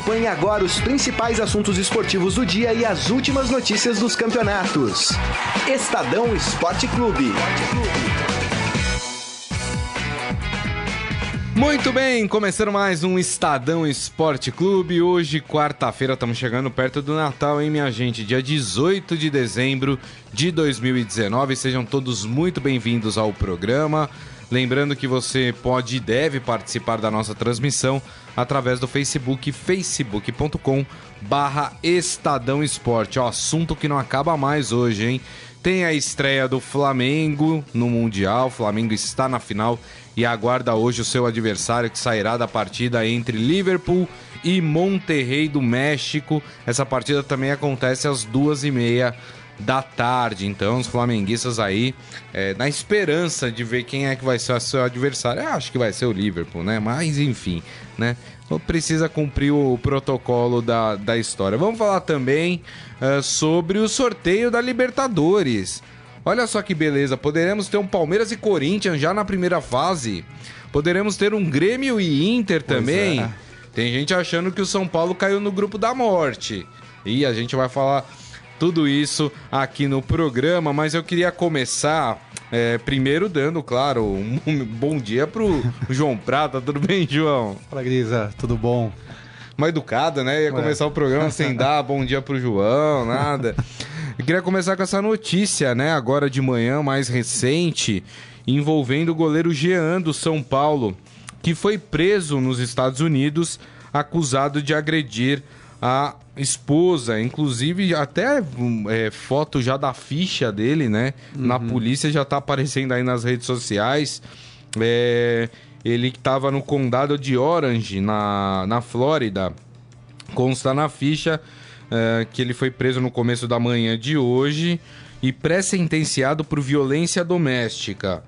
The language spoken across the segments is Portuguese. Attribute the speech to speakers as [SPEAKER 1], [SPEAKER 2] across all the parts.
[SPEAKER 1] Acompanhe agora os principais assuntos esportivos do dia e as últimas notícias dos campeonatos. Estadão Esporte Clube.
[SPEAKER 2] Muito bem, começando mais um Estadão Esporte Clube. Hoje, quarta-feira, estamos chegando perto do Natal, hein, minha gente? Dia 18 de dezembro de 2019. Sejam todos muito bem-vindos ao programa. Lembrando que você pode e deve participar da nossa transmissão através do Facebook, facebook.com barra Estadão Esporte. Ó, assunto que não acaba mais hoje, hein? Tem a estreia do Flamengo no Mundial. O Flamengo está na final e aguarda hoje o seu adversário que sairá da partida entre Liverpool e Monterrey do México. Essa partida também acontece às duas e meia da tarde. Então, os flamenguistas aí, é, na esperança de ver quem é que vai ser o seu adversário. Eu acho que vai ser o Liverpool, né? Mas, enfim, né? Precisa cumprir o protocolo da, da história. Vamos falar também uh, sobre o sorteio da Libertadores. Olha só que beleza, poderemos ter um Palmeiras e Corinthians já na primeira fase. Poderemos ter um Grêmio e Inter pois também. É. Tem gente achando que o São Paulo caiu no grupo da morte. E a gente vai falar tudo isso aqui no programa, mas eu queria começar é, primeiro dando, claro, um bom dia pro João Prata. Tudo bem, João?
[SPEAKER 3] Fala, Grisa. Tudo bom?
[SPEAKER 2] Uma educada, né? Ia começar o programa sem dar bom dia pro João, nada. Eu queria começar com essa notícia, né? Agora de manhã, mais recente, envolvendo o goleiro Jean do São Paulo, que foi preso nos Estados Unidos acusado de agredir a esposa, inclusive até é, foto já da ficha dele, né? Uhum. Na polícia já tá aparecendo aí nas redes sociais. É, ele estava no condado de Orange, na, na Flórida. Consta na ficha é, que ele foi preso no começo da manhã de hoje e pré-sentenciado por violência doméstica.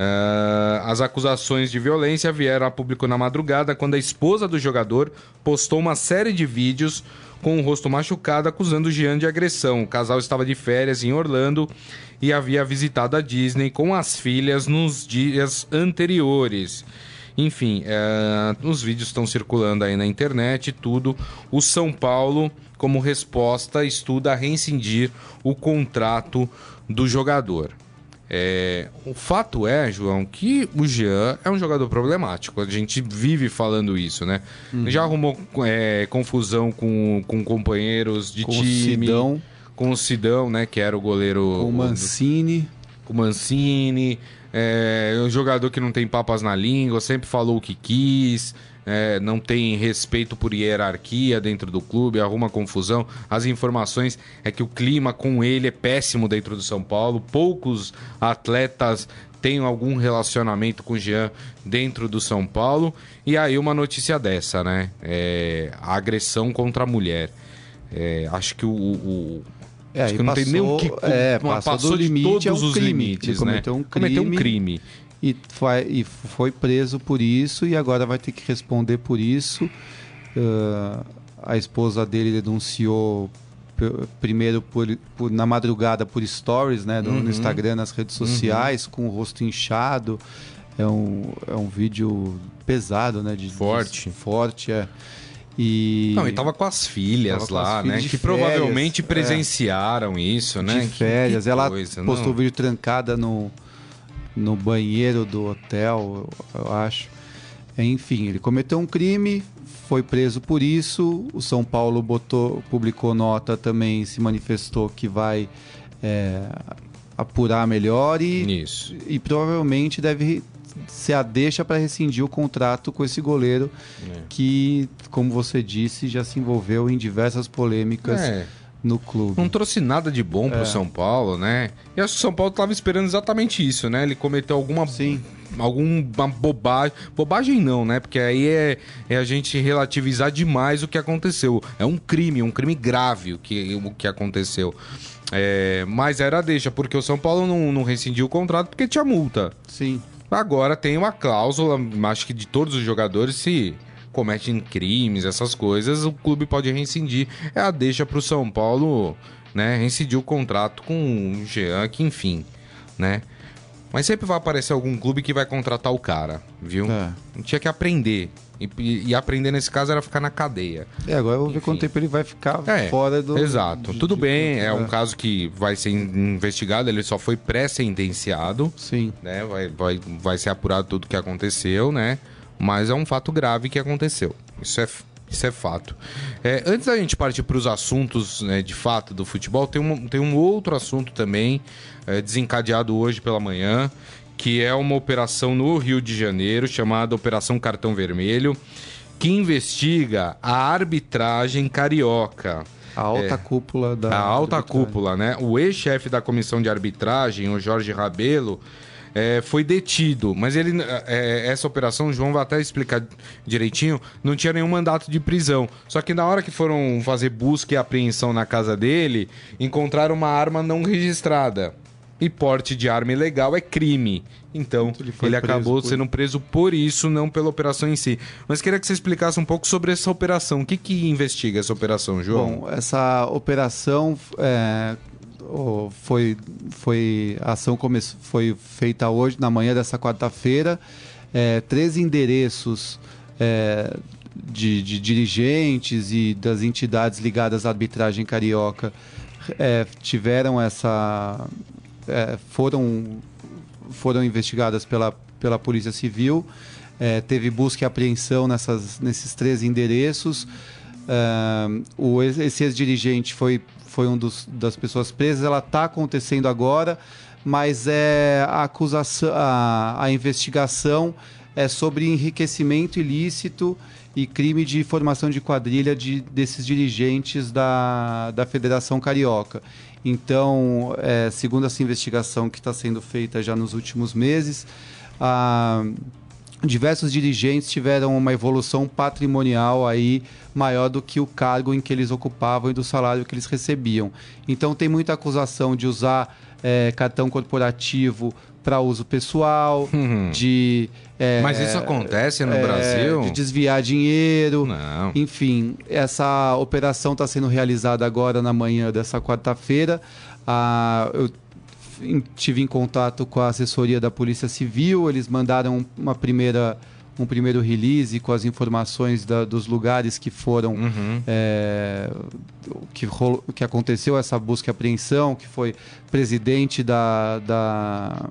[SPEAKER 2] Uh, as acusações de violência vieram a público na madrugada quando a esposa do jogador postou uma série de vídeos com o rosto machucado acusando Jean de agressão. O casal estava de férias em Orlando e havia visitado a Disney com as filhas nos dias anteriores. Enfim, uh, os vídeos estão circulando aí na internet tudo. O São Paulo, como resposta, estuda rescindir o contrato do jogador. É, o fato é, João, que o Jean é um jogador problemático. A gente vive falando isso, né? Uhum. Já arrumou é, confusão com, com companheiros de
[SPEAKER 3] com
[SPEAKER 2] time.
[SPEAKER 3] O Sidão.
[SPEAKER 2] Com o Sidão, né? Que era o goleiro.
[SPEAKER 3] Com o Mancini.
[SPEAKER 2] Com o Mancini. É, é um jogador que não tem papas na língua, sempre falou o que quis é, não tem respeito por hierarquia dentro do clube, arruma confusão. As informações é que o clima com ele é péssimo dentro do São Paulo. Poucos atletas têm algum relacionamento com o Jean dentro do São Paulo. E aí uma notícia dessa, né? É, a agressão contra a mulher. É, acho que o, o
[SPEAKER 3] é, acho que não passou, tem nem o que é, passou, passou do limite, todos é um os crime. limites,
[SPEAKER 2] né? Cometeu um crime. Cometeu um crime
[SPEAKER 3] e foi, e foi preso por isso e agora vai ter que responder por isso. Uh, a esposa dele denunciou primeiro por, por, na madrugada por stories né, do, uhum. no Instagram, nas redes sociais, uhum. com o rosto inchado. É um, é um vídeo pesado, né? De,
[SPEAKER 2] forte.
[SPEAKER 3] De, forte, é. E...
[SPEAKER 2] Não, e tava com as filhas com lá, as filhas né? Que férias, provavelmente é. presenciaram é. isso, né?
[SPEAKER 3] De férias. Que, que Ela coisa, postou o vídeo trancada no, no banheiro do hotel, eu, eu acho. Enfim, ele cometeu um crime, foi preso por isso. O São Paulo botou, publicou nota também, se manifestou que vai é, apurar melhor e,
[SPEAKER 2] isso.
[SPEAKER 3] e provavelmente deve ser a deixa para rescindir o contrato com esse goleiro é. que, como você disse, já se envolveu em diversas polêmicas. É no clube.
[SPEAKER 2] Não trouxe nada de bom pro é. São Paulo, né? E acho que o São Paulo tava esperando exatamente isso, né? Ele cometeu alguma.
[SPEAKER 3] Sim.
[SPEAKER 2] Alguma bobagem. Bobagem não, né? Porque aí é, é a gente relativizar demais o que aconteceu. É um crime, um crime grave o que, o que aconteceu. É, mas era deixa, porque o São Paulo não, não rescindiu o contrato porque tinha multa.
[SPEAKER 3] Sim.
[SPEAKER 2] Agora tem uma cláusula, acho que de todos os jogadores, se cometem crimes, essas coisas, o clube pode rescindir. É a deixa para o São Paulo, né, rescindir o contrato com o Jean, que enfim, né? Mas sempre vai aparecer algum clube que vai contratar o cara, viu?
[SPEAKER 3] É.
[SPEAKER 2] Tinha que aprender. E, e aprender nesse caso era ficar na cadeia.
[SPEAKER 3] É, agora eu vou ver
[SPEAKER 2] Enfim.
[SPEAKER 3] quanto tempo ele vai ficar
[SPEAKER 2] É,
[SPEAKER 3] fora do.
[SPEAKER 2] Exato.
[SPEAKER 3] de-
[SPEAKER 2] Tudo
[SPEAKER 3] de-
[SPEAKER 2] bem, é um caso que vai ser investigado, ele só foi pré-sentenciado,
[SPEAKER 3] Sim.
[SPEAKER 2] né? Vai, vai, vai ser apurado tudo que aconteceu, né? Mas é um fato grave que aconteceu. Isso é, isso é fato. É, antes da gente partir para os assuntos né, de fato do futebol, tem um, tem um outro assunto também é, desencadeado hoje pela manhã, que é uma operação no Rio de Janeiro chamada Operação Cartão Vermelho, que investiga a arbitragem carioca.
[SPEAKER 3] A alta cúpula da.
[SPEAKER 2] É. A alta
[SPEAKER 3] arbitragem.
[SPEAKER 2] cúpula, né? O ex-chefe da comissão de arbitragem, o Jorge Rabelo, é, foi detido. Mas ele, é, essa operação, o João vai até explicar direitinho, não tinha nenhum mandato de prisão. Só que na hora que foram fazer busca e apreensão na casa dele, encontraram uma arma não registrada. E porte de arma ilegal é crime. Então,
[SPEAKER 3] Ele
[SPEAKER 2] ele, acabou
[SPEAKER 3] por-
[SPEAKER 2] sendo preso por isso, não pela operação em si. Mas queria que você explicasse um pouco sobre essa operação. O que, que investiga essa operação, João?
[SPEAKER 3] Bom, essa operação é, foi, foi a ação come, foi feita hoje, na manhã dessa quarta-feira. É, três endereços é, de, de dirigentes e das entidades ligadas à arbitragem carioca é, tiveram essa. É, foram, foram investigadas pela, pela Polícia Civil. É, teve busca e apreensão nessas, nesses três endereços. Ah, o, esse ex-dirigente foi, foi um dos, das pessoas presas. Ela está acontecendo agora, mas é a acusação, a, a investigação é sobre enriquecimento ilícito e crime de formação de quadrilha de, desses dirigentes da, da Federação Carioca. Então, é, segundo essa investigação que está sendo feita já nos últimos meses, a, diversos dirigentes tiveram uma evolução patrimonial aí maior do que o cargo em que eles ocupavam e do salário que eles recebiam. Então tem muita acusação de usar eh, cartão corporativo para uso pessoal,
[SPEAKER 2] Uhum.
[SPEAKER 3] de eh,
[SPEAKER 2] Mas isso acontece no
[SPEAKER 3] eh,
[SPEAKER 2] Brasil?
[SPEAKER 3] de desviar dinheiro.
[SPEAKER 2] Não.
[SPEAKER 3] Enfim, essa operação está sendo realizada agora na manhã dessa quarta-feira. Ah, eu tive em contato com a assessoria da Polícia Civil, eles mandaram uma primeira, um primeiro release com as informações da- dos lugares que foram
[SPEAKER 2] Uhum.
[SPEAKER 3] é, que, rolo- que aconteceu essa busca e apreensão, que foi presidente da, da,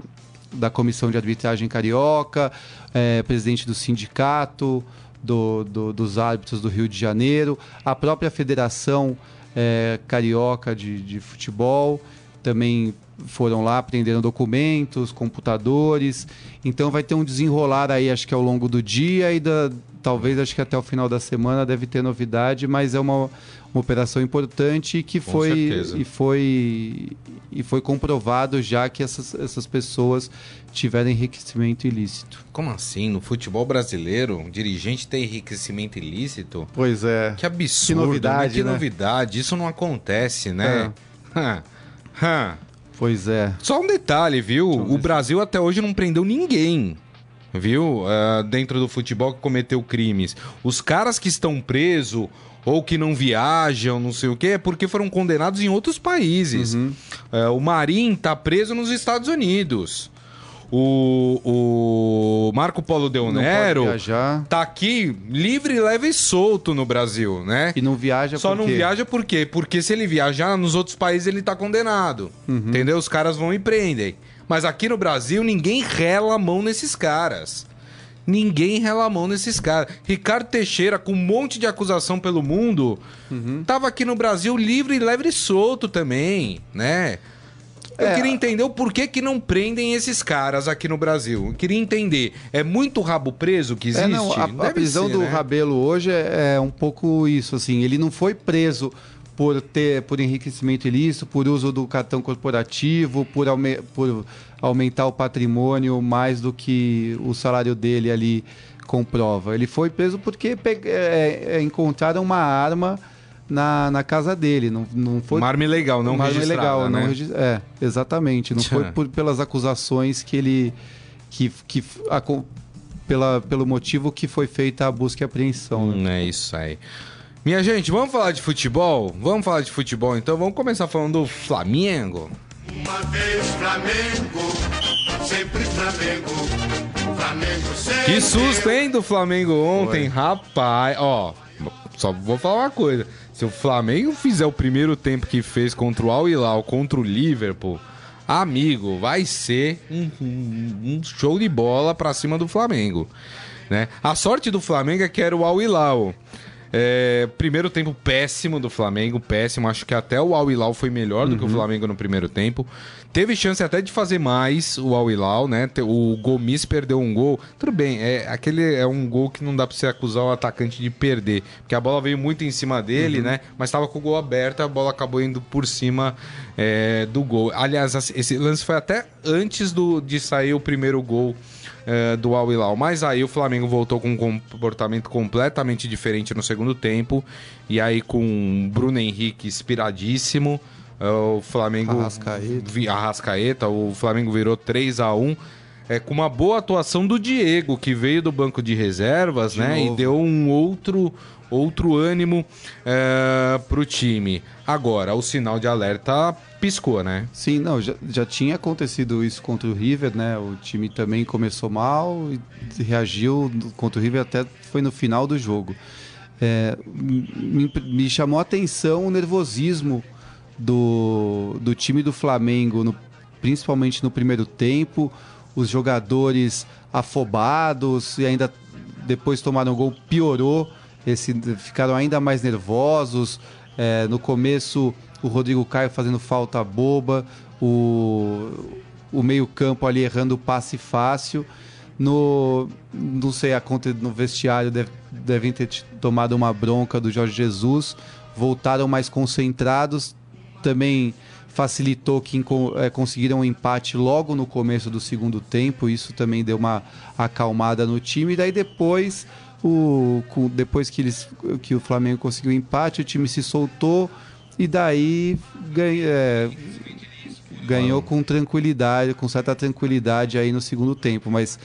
[SPEAKER 3] da Comissão de Arbitragem Carioca, é, presidente do sindicato do, do- dos árbitros do Rio de Janeiro, a própria Federação é, Carioca de, de Futebol também foram lá, prenderam documentos, computadores. Então vai ter um desenrolar aí, acho que ao longo do dia e da, talvez acho que até o final da semana deve ter novidade, mas é uma, uma operação importante que
[SPEAKER 2] Com
[SPEAKER 3] foi
[SPEAKER 2] certeza.
[SPEAKER 3] e foi e foi comprovado já que essas, essas pessoas tiveram enriquecimento ilícito.
[SPEAKER 2] Como assim? No futebol brasileiro, um dirigente tem enriquecimento ilícito?
[SPEAKER 3] Pois é.
[SPEAKER 2] Que absurdo,
[SPEAKER 3] Que novidade,
[SPEAKER 2] né? Que
[SPEAKER 3] né?
[SPEAKER 2] novidade. Isso não acontece, né? Hã.
[SPEAKER 3] Pois é.
[SPEAKER 2] Só um detalhe, viu? O Brasil até hoje não prendeu ninguém. Viu? Ah, dentro do futebol que cometeu crimes. Os caras que estão presos ou que não viajam, não sei o quê, é porque foram condenados em outros países.
[SPEAKER 3] Uhum.
[SPEAKER 2] Ah, o Marim tá preso nos Estados Unidos. O, o Marco Polo Del
[SPEAKER 3] Não
[SPEAKER 2] Nero tá aqui livre, leve e solto no Brasil, né?
[SPEAKER 3] e não viaja
[SPEAKER 2] Só não viaja por quê? Porque se ele viajar nos outros países ele tá condenado. Entendeu? Os caras vão e prendem. Mas aqui no Brasil ninguém rela a mão nesses caras. Ninguém rela a mão nesses caras. Ricardo Teixeira, com um monte de acusação pelo mundo, tava aqui no Brasil livre, leve e solto também, né? Eu
[SPEAKER 3] É.
[SPEAKER 2] queria entender o porquê que não prendem esses caras aqui no Brasil. Eu queria entender. É muito rabo preso que existe?
[SPEAKER 3] É, não, a, a prisão
[SPEAKER 2] ser,
[SPEAKER 3] do
[SPEAKER 2] né?
[SPEAKER 3] Rabelo hoje é, é um pouco isso, assim, ele não foi preso por ter por enriquecimento ilícito, por uso do cartão corporativo, por, aume- por aumentar o patrimônio mais do que o salário dele ali comprova. Ele foi preso porque é, é, encontraram uma arma na, na casa dele, não, não foi
[SPEAKER 2] Uma arma ilegal, não
[SPEAKER 3] uma arma
[SPEAKER 2] registrada,
[SPEAKER 3] ilegal,
[SPEAKER 2] né?
[SPEAKER 3] não regi- é, exatamente, não foi
[SPEAKER 2] Tchã.
[SPEAKER 3] por, pelas acusações que ele que, que aco- pela, pelo motivo que foi feita a busca e apreensão. né?
[SPEAKER 2] Hum, É isso aí. Minha gente, vamos falar de futebol? Vamos falar de futebol então? Vamos começar falando do Flamengo.
[SPEAKER 4] Uma vez Flamengo,
[SPEAKER 2] Sempre Flamengo, Flamengo sempre Que susto, hein, do Flamengo ontem, Foi. rapaz. Ó, só vou falar uma coisa. Se o Flamengo fizer o primeiro tempo que fez contra o Al Hilal, contra o Liverpool, amigo, vai ser um, um, show de bola pra cima do Flamengo. Né? A sorte do Flamengo é que era o Al Hilal. É, primeiro tempo péssimo do Flamengo, péssimo. Acho que até o Al Hilal foi melhor do uhum. que o uhum. Flamengo no primeiro tempo. Teve chance até de fazer mais o Al Hilal, né? O Gomes perdeu um gol. Tudo bem, é, aquele é um gol que não dá pra você acusar o atacante de perder. Porque a bola veio muito em cima dele, uhum. né? Mas tava com o gol aberto, a bola acabou indo por cima é, do gol. Aliás, esse lance foi até antes do, de sair o primeiro gol é, do Al Hilal. Mas aí o Flamengo voltou com um comportamento completamente diferente no segundo tempo. E aí com Bruno Henrique inspiradíssimo. É, o Flamengo.
[SPEAKER 3] Arrascaeta.
[SPEAKER 2] Arrascaeta. O Flamengo virou 3 a 1 é, com uma boa atuação do Diego, que veio do banco de reservas, de né? Novo. E deu um outro, outro ânimo é, pro time. Agora, o sinal de alerta piscou, né?
[SPEAKER 3] Sim, não, já, já tinha acontecido isso contra o River, né? O time também começou mal e reagiu contra o River até foi no final do jogo. É, me, me, chamou a atenção o nervosismo do, do time do Flamengo, no, principalmente no primeiro tempo, os jogadores afobados e ainda depois tomaram gol, piorou, esse, ficaram ainda mais nervosos. É, no começo, o Rodrigo Caio fazendo falta boba, o, o meio-campo ali errando passe fácil. No, não sei, a conta no vestiário deve, devem ter tomado uma bronca do Jorge Jesus, voltaram mais concentrados, também facilitou que é, conseguiram um empate logo no começo do segundo tempo, isso também deu uma acalmada no time, e daí depois o, com, depois que, eles, que o Flamengo conseguiu o empate, o time se soltou e daí ganha, é, ganhou com tranquilidade, com certa tranquilidade aí no segundo tempo, mas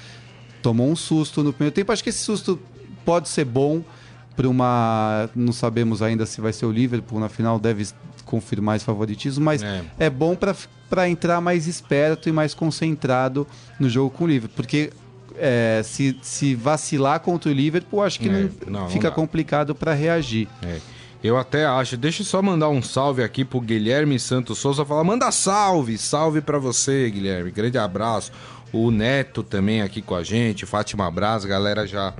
[SPEAKER 3] tomou um susto no primeiro tempo. Acho que esse susto pode ser bom para uma. Não sabemos ainda se vai ser o Liverpool na final, deve confirmar esse favoritismo, mas é, é bom para entrar mais esperto e mais concentrado no jogo com o Liverpool, porque é, se, se vacilar contra o Liverpool, acho que é, não, não, fica não complicado para reagir.
[SPEAKER 2] É. Eu até acho. Deixa eu só mandar um salve aqui pro Guilherme Santos Souza. Falar, manda salve, salve para você, Guilherme. Grande abraço. O Neto também aqui com a gente, Fátima Braz, galera já,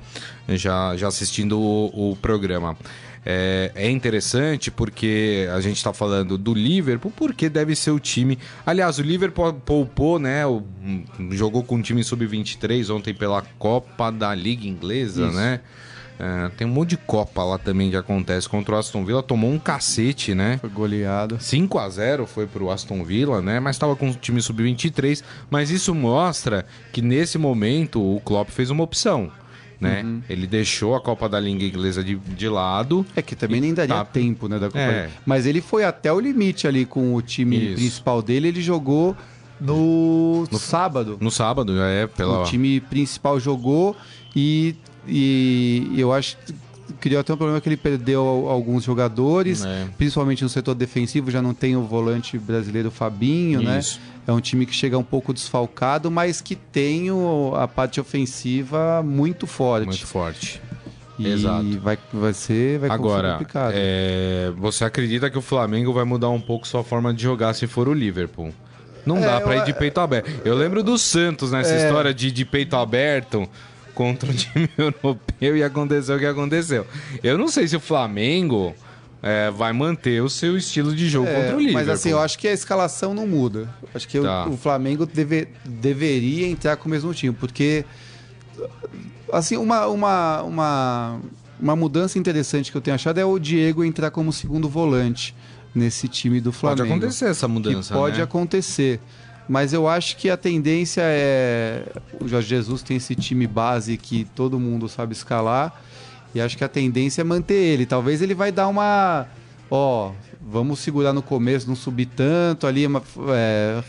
[SPEAKER 2] já, já assistindo o, o programa. É, é, interessante porque a gente está falando do Liverpool, porque deve ser o time. Aliás, o Liverpool poupou, né? O, jogou com o time sub-23 ontem pela Copa da Liga Inglesa, Isso. né? É, tem um monte de Copa lá também que acontece contra o Aston Villa. Tomou um cacete, né?
[SPEAKER 3] Foi goleado.
[SPEAKER 2] 5 a 0 foi pro Aston Villa, né? Mas estava com o time sub-23. Mas isso mostra que nesse momento o Klopp fez uma opção né? Uhum. Ele deixou a Copa da Liga Inglesa de, de lado.
[SPEAKER 3] É que também nem daria tá... tempo, né, da Copa. É. Mas ele foi até o limite ali com o time Isso. principal dele, ele jogou no, no sábado.
[SPEAKER 2] No sábado, é, pela...
[SPEAKER 3] O time principal jogou e, e eu acho criou até um problema que ele perdeu alguns jogadores, é. principalmente no setor defensivo, já não tem o volante brasileiro Fabinho, né? Isso. né? É um time que chega um pouco desfalcado, mas que tem o, a parte ofensiva muito forte.
[SPEAKER 2] Muito forte.
[SPEAKER 3] E Exato. Vai, vai ser vai
[SPEAKER 2] Agora, complicado. É, você acredita que o Flamengo vai mudar um pouco sua forma de jogar se for o Liverpool? Não é, dá para ir de peito aberto. Eu lembro do Santos nessa é... história de, de peito aberto contra o time europeu e aconteceu o que aconteceu. Eu não sei se o Flamengo é, vai manter o seu estilo de jogo é, contra o Liverpool.
[SPEAKER 3] Mas assim, eu acho que a escalação não muda. Acho que tá. o, o, Flamengo deve, deveria entrar com o mesmo time, porque assim, uma, uma, uma, uma mudança interessante que eu tenho achado é o Diego entrar como segundo volante nesse time do Flamengo.
[SPEAKER 2] Pode acontecer essa mudança,
[SPEAKER 3] pode
[SPEAKER 2] né?
[SPEAKER 3] acontecer. Mas eu acho que a tendência é. O Jorge Jesus tem esse time base que todo mundo sabe escalar. E acho que a tendência é manter ele. Talvez ele vai dar uma. Ó, vamos segurar no começo, não subir tanto ali, é,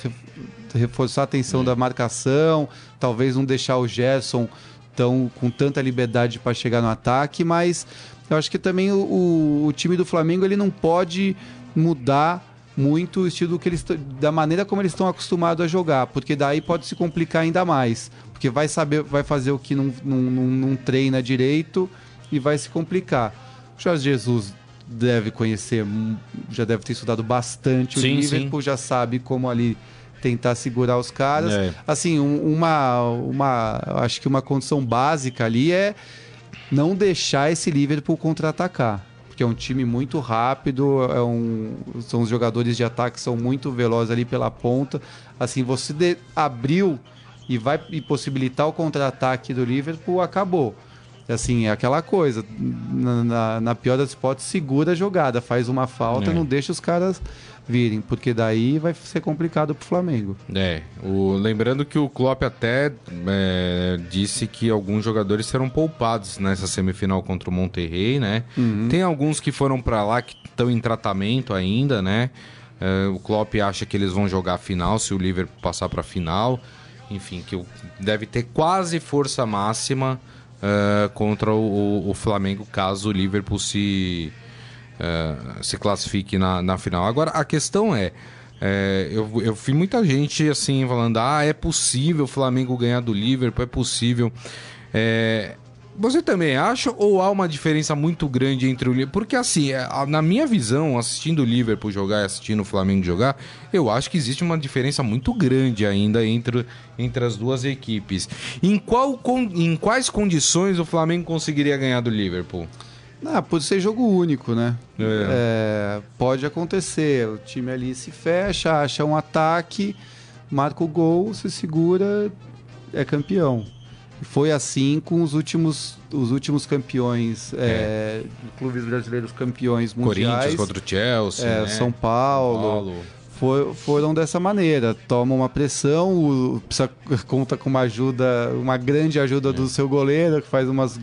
[SPEAKER 3] reforçar a atenção da marcação, talvez não deixar o Gerson tão, com tanta liberdade para chegar no ataque, mas eu acho que também o, o, o time do Flamengo ele não pode mudar muito o estilo que eles da maneira como eles estão acostumados a jogar, porque daí pode se complicar ainda mais, porque vai saber, vai fazer o que não, não, não, não treina direito e vai se complicar. O Jorge Jesus deve conhecer, já deve ter estudado bastante sim, o Liverpool, sim. já sabe como ali tentar segurar os caras. É. Assim, um, uma, uma, acho que uma condição básica ali é não deixar esse Liverpool contra-atacar porque é um time muito rápido, é um, são os jogadores de ataque são muito velozes ali pela ponta. Assim, você de, abriu e vai e possibilitar o contra-ataque do Liverpool, acabou. Assim, é aquela coisa, na, na, na pior das hipóteses, segura a jogada, faz uma falta, é. não deixa os caras virem, porque daí vai ser complicado pro Flamengo.
[SPEAKER 2] É, o, lembrando que o Klopp até é, disse que alguns jogadores serão poupados nessa semifinal contra o Monterrey, né? Uhum. Tem alguns que foram para lá que estão em tratamento ainda, né? É, o Klopp acha que eles vão jogar a final se o Liverpool passar para a final. Enfim, que deve ter quase força máxima uh, contra o, o, Flamengo caso o Liverpool se uh, se classifique na, na final. Agora, a questão é. É, eu, eu vi muita gente assim falando: ah, é possível o Flamengo ganhar do Liverpool, é possível. É, você também acha ou há uma diferença muito grande entre o Liverpool? Porque assim, na minha visão, assistindo o Liverpool jogar e assistindo o Flamengo jogar, eu acho que existe uma diferença muito grande ainda entre, entre as duas equipes. Em, qual, em quais condições o Flamengo conseguiria ganhar do Liverpool?
[SPEAKER 3] Ah, pode ser jogo único, né? É. É, pode acontecer. O time ali se fecha, acha um ataque, marca o gol, se segura, é campeão. Foi assim com os últimos, os últimos campeões, é. É, clubes brasileiros campeões mundiais.
[SPEAKER 2] Corinthians contra o Chelsea,
[SPEAKER 3] é,
[SPEAKER 2] né?
[SPEAKER 3] São Paulo. São Paulo. For, foram dessa maneira. Toma uma pressão, o, precisa, conta com uma ajuda, uma grande ajuda do seu goleiro, que faz, umas,